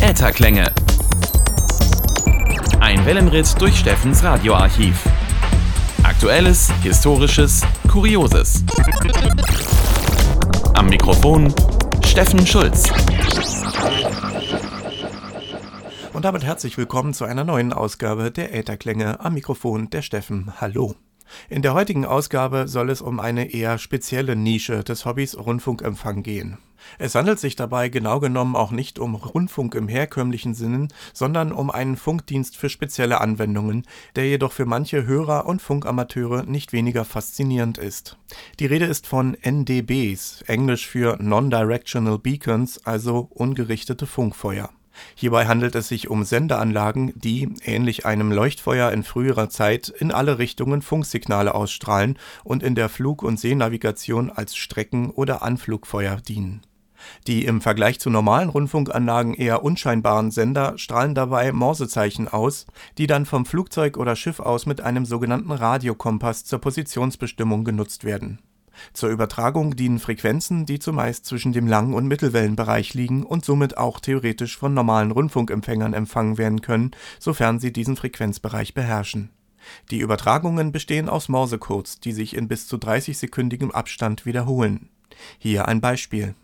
Ätherklänge. Ein Wellenritt durch Steffens Radioarchiv. Aktuelles, Historisches, Kurioses. Am Mikrofon Steffen Schulz. Und damit herzlich willkommen zu einer neuen Ausgabe der Ätherklänge am Mikrofon der Steffen. Hallo. In der heutigen Ausgabe soll es um eine eher spezielle Nische des Hobbys Rundfunkempfang gehen. Es handelt sich dabei genau genommen auch nicht um Rundfunk im herkömmlichen Sinnen, sondern um einen Funkdienst für spezielle Anwendungen, der jedoch für manche Hörer und Funkamateure nicht weniger faszinierend ist. Die Rede ist von NDBs, englisch für Non-Directional Beacons, also ungerichtete Funkfeuer. Hierbei handelt es sich um Sendeanlagen, die, ähnlich einem Leuchtfeuer in früherer Zeit, in alle Richtungen Funksignale ausstrahlen und in der Flug und Seenavigation als Strecken oder Anflugfeuer dienen. Die im Vergleich zu normalen Rundfunkanlagen eher unscheinbaren Sender strahlen dabei Morsezeichen aus, die dann vom Flugzeug oder Schiff aus mit einem sogenannten Radiokompass zur Positionsbestimmung genutzt werden zur Übertragung dienen Frequenzen, die zumeist zwischen dem Lang und Mittelwellenbereich liegen und somit auch theoretisch von normalen Rundfunkempfängern empfangen werden können, sofern sie diesen Frequenzbereich beherrschen. Die Übertragungen bestehen aus Morsecodes, die sich in bis zu 30-sekündigem Abstand wiederholen. Hier ein Beispiel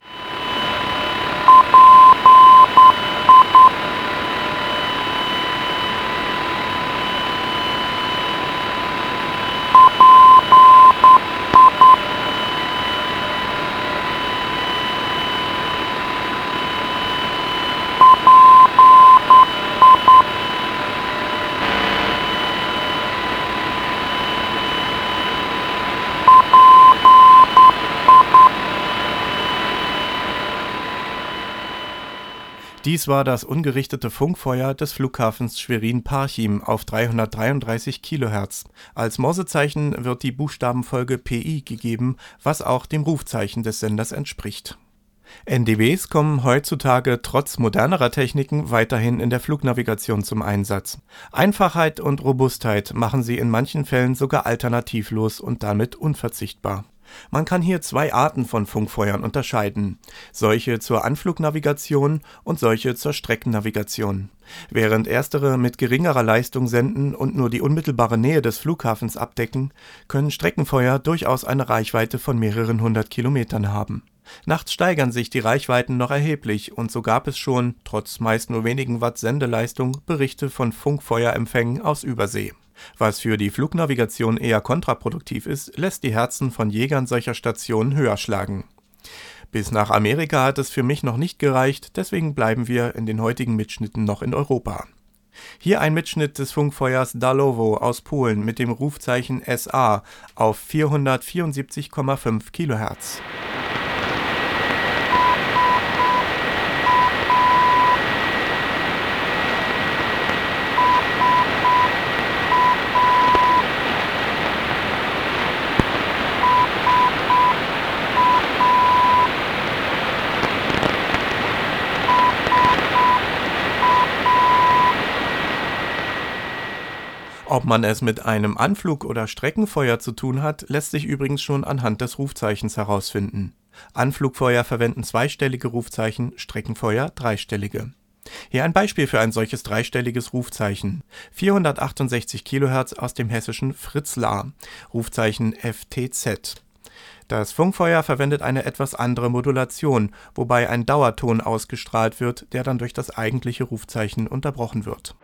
Dies war das ungerichtete Funkfeuer des Flughafens Schwerin-Parchim auf 333 kHz. Als Morsezeichen wird die Buchstabenfolge PI gegeben, was auch dem Rufzeichen des Senders entspricht. NDWs kommen heutzutage trotz modernerer Techniken weiterhin in der Flugnavigation zum Einsatz. Einfachheit und Robustheit machen sie in manchen Fällen sogar alternativlos und damit unverzichtbar man kann hier zwei Arten von Funkfeuern unterscheiden, solche zur Anflugnavigation und solche zur Streckennavigation. Während erstere mit geringerer Leistung senden und nur die unmittelbare Nähe des Flughafens abdecken, können Streckenfeuer durchaus eine Reichweite von mehreren hundert Kilometern haben. Nachts steigern sich die Reichweiten noch erheblich und so gab es schon, trotz meist nur wenigen Watt Sendeleistung, Berichte von Funkfeuerempfängen aus Übersee was für die Flugnavigation eher kontraproduktiv ist, lässt die Herzen von Jägern solcher Stationen höher schlagen. Bis nach Amerika hat es für mich noch nicht gereicht, deswegen bleiben wir in den heutigen Mitschnitten noch in Europa. Hier ein Mitschnitt des Funkfeuers Dalowo aus Polen mit dem Rufzeichen SA auf 474,5 kHz. Ob man es mit einem Anflug oder Streckenfeuer zu tun hat, lässt sich übrigens schon anhand des Rufzeichens herausfinden. Anflugfeuer verwenden zweistellige Rufzeichen, Streckenfeuer dreistellige. Hier ein Beispiel für ein solches dreistelliges Rufzeichen. 468 kHz aus dem hessischen Fritzlar, Rufzeichen FTZ. Das Funkfeuer verwendet eine etwas andere Modulation, wobei ein Dauerton ausgestrahlt wird, der dann durch das eigentliche Rufzeichen unterbrochen wird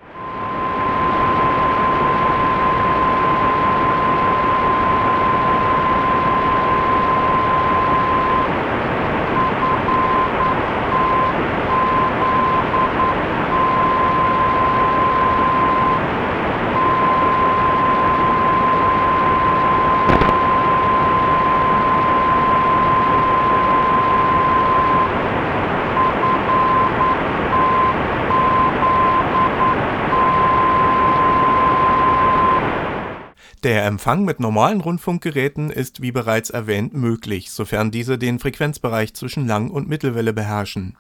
Der Empfang mit normalen Rundfunkgeräten ist wie bereits erwähnt möglich, sofern diese den Frequenzbereich zwischen Lang und Mittelwelle beherrschen.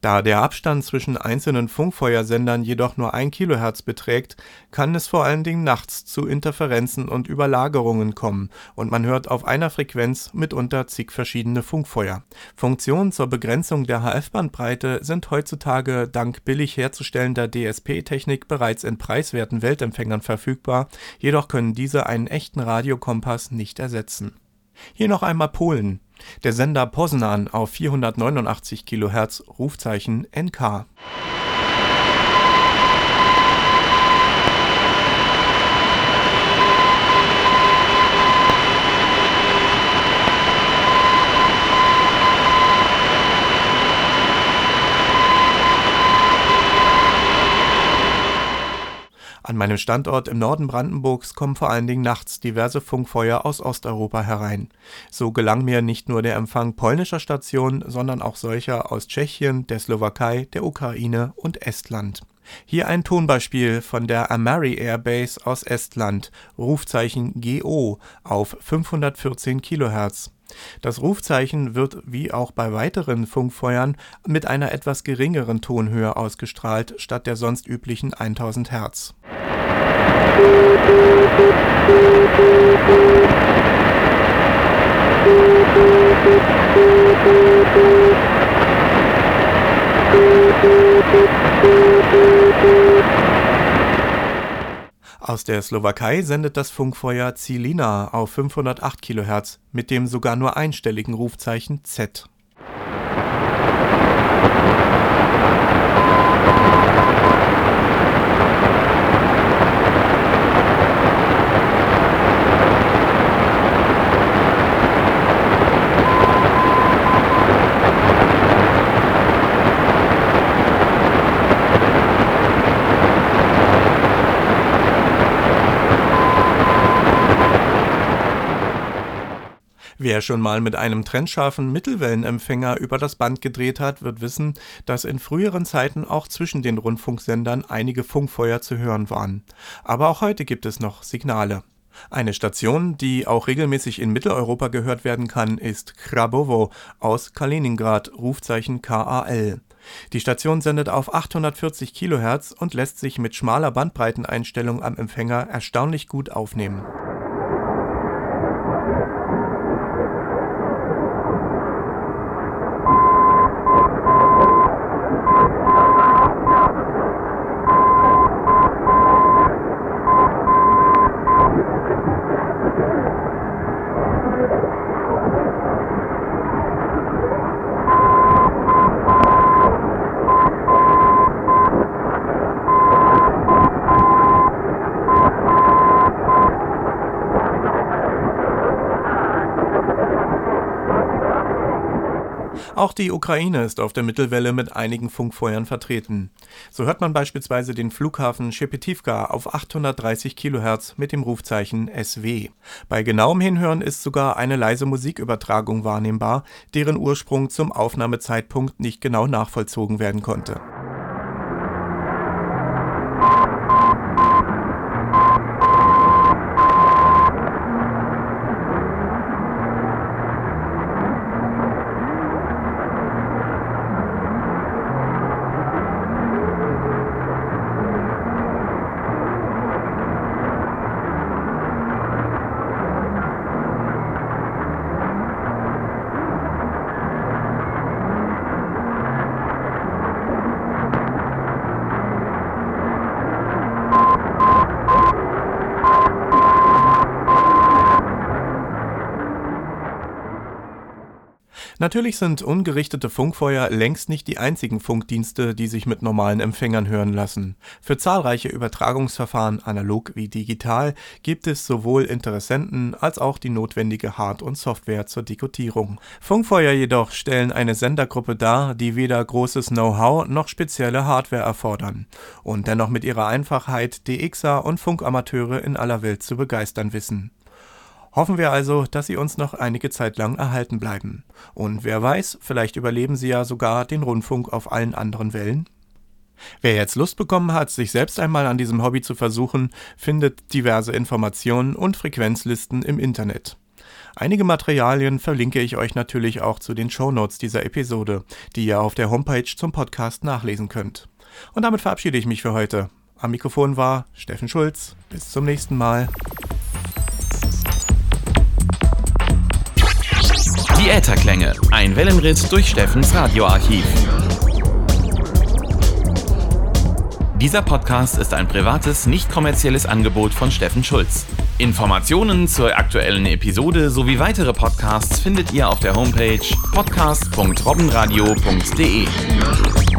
Da der Abstand zwischen einzelnen Funkfeuersendern jedoch nur 1 kHz beträgt, kann es vor allen Dingen nachts zu Interferenzen und Überlagerungen kommen und man hört auf einer Frequenz mitunter zig verschiedene Funkfeuer. Funktionen zur Begrenzung der HF-Bandbreite sind heutzutage dank billig herzustellender DSP-Technik bereits in preiswerten Weltempfängern verfügbar, jedoch können diese einen echten Radiokompass nicht ersetzen. Hier noch einmal Polen der Sender Poznan auf 489 kHz Rufzeichen NK An meinem Standort im Norden Brandenburgs kommen vor allen Dingen nachts diverse Funkfeuer aus Osteuropa herein. So gelang mir nicht nur der Empfang polnischer Stationen, sondern auch solcher aus Tschechien, der Slowakei, der Ukraine und Estland. Hier ein Tonbeispiel von der Amari Airbase aus Estland, Rufzeichen GO auf 514 kHz. Das Rufzeichen wird wie auch bei weiteren Funkfeuern mit einer etwas geringeren Tonhöhe ausgestrahlt statt der sonst üblichen 1000 Hz. Aus der Slowakei sendet das Funkfeuer Zilina auf 508 kHz mit dem sogar nur einstelligen Rufzeichen Z Wer schon mal mit einem trennscharfen Mittelwellenempfänger über das Band gedreht hat, wird wissen, dass in früheren Zeiten auch zwischen den Rundfunksendern einige Funkfeuer zu hören waren. Aber auch heute gibt es noch Signale. Eine Station, die auch regelmäßig in Mitteleuropa gehört werden kann, ist Krabowo aus Kaliningrad, Rufzeichen KAL. Die Station sendet auf 840 kHz und lässt sich mit schmaler Bandbreiteneinstellung am Empfänger erstaunlich gut aufnehmen. Auch die Ukraine ist auf der Mittelwelle mit einigen Funkfeuern vertreten. So hört man beispielsweise den Flughafen Schepetivka auf 830 kHz mit dem Rufzeichen SW. Bei genauem Hinhören ist sogar eine leise Musikübertragung wahrnehmbar, deren Ursprung zum Aufnahmezeitpunkt nicht genau nachvollzogen werden konnte. Natürlich sind ungerichtete Funkfeuer längst nicht die einzigen Funkdienste, die sich mit normalen Empfängern hören lassen. Für zahlreiche Übertragungsverfahren, analog wie digital, gibt es sowohl Interessenten als auch die notwendige Hard- und Software zur Dekodierung. Funkfeuer jedoch stellen eine Sendergruppe dar, die weder großes Know-how noch spezielle Hardware erfordern und dennoch mit ihrer Einfachheit DXer und Funkamateure in aller Welt zu begeistern wissen. Hoffen wir also, dass sie uns noch einige Zeit lang erhalten bleiben. Und wer weiß, vielleicht überleben sie ja sogar den Rundfunk auf allen anderen Wellen. Wer jetzt Lust bekommen hat, sich selbst einmal an diesem Hobby zu versuchen, findet diverse Informationen und Frequenzlisten im Internet. Einige Materialien verlinke ich euch natürlich auch zu den Shownotes dieser Episode, die ihr auf der Homepage zum Podcast nachlesen könnt. Und damit verabschiede ich mich für heute. Am Mikrofon war Steffen Schulz. Bis zum nächsten Mal. Die Ätherklänge, ein Wellenritt durch Steffens Radioarchiv. Dieser Podcast ist ein privates, nicht kommerzielles Angebot von Steffen Schulz. Informationen zur aktuellen Episode sowie weitere Podcasts findet ihr auf der Homepage podcast.robbenradio.de.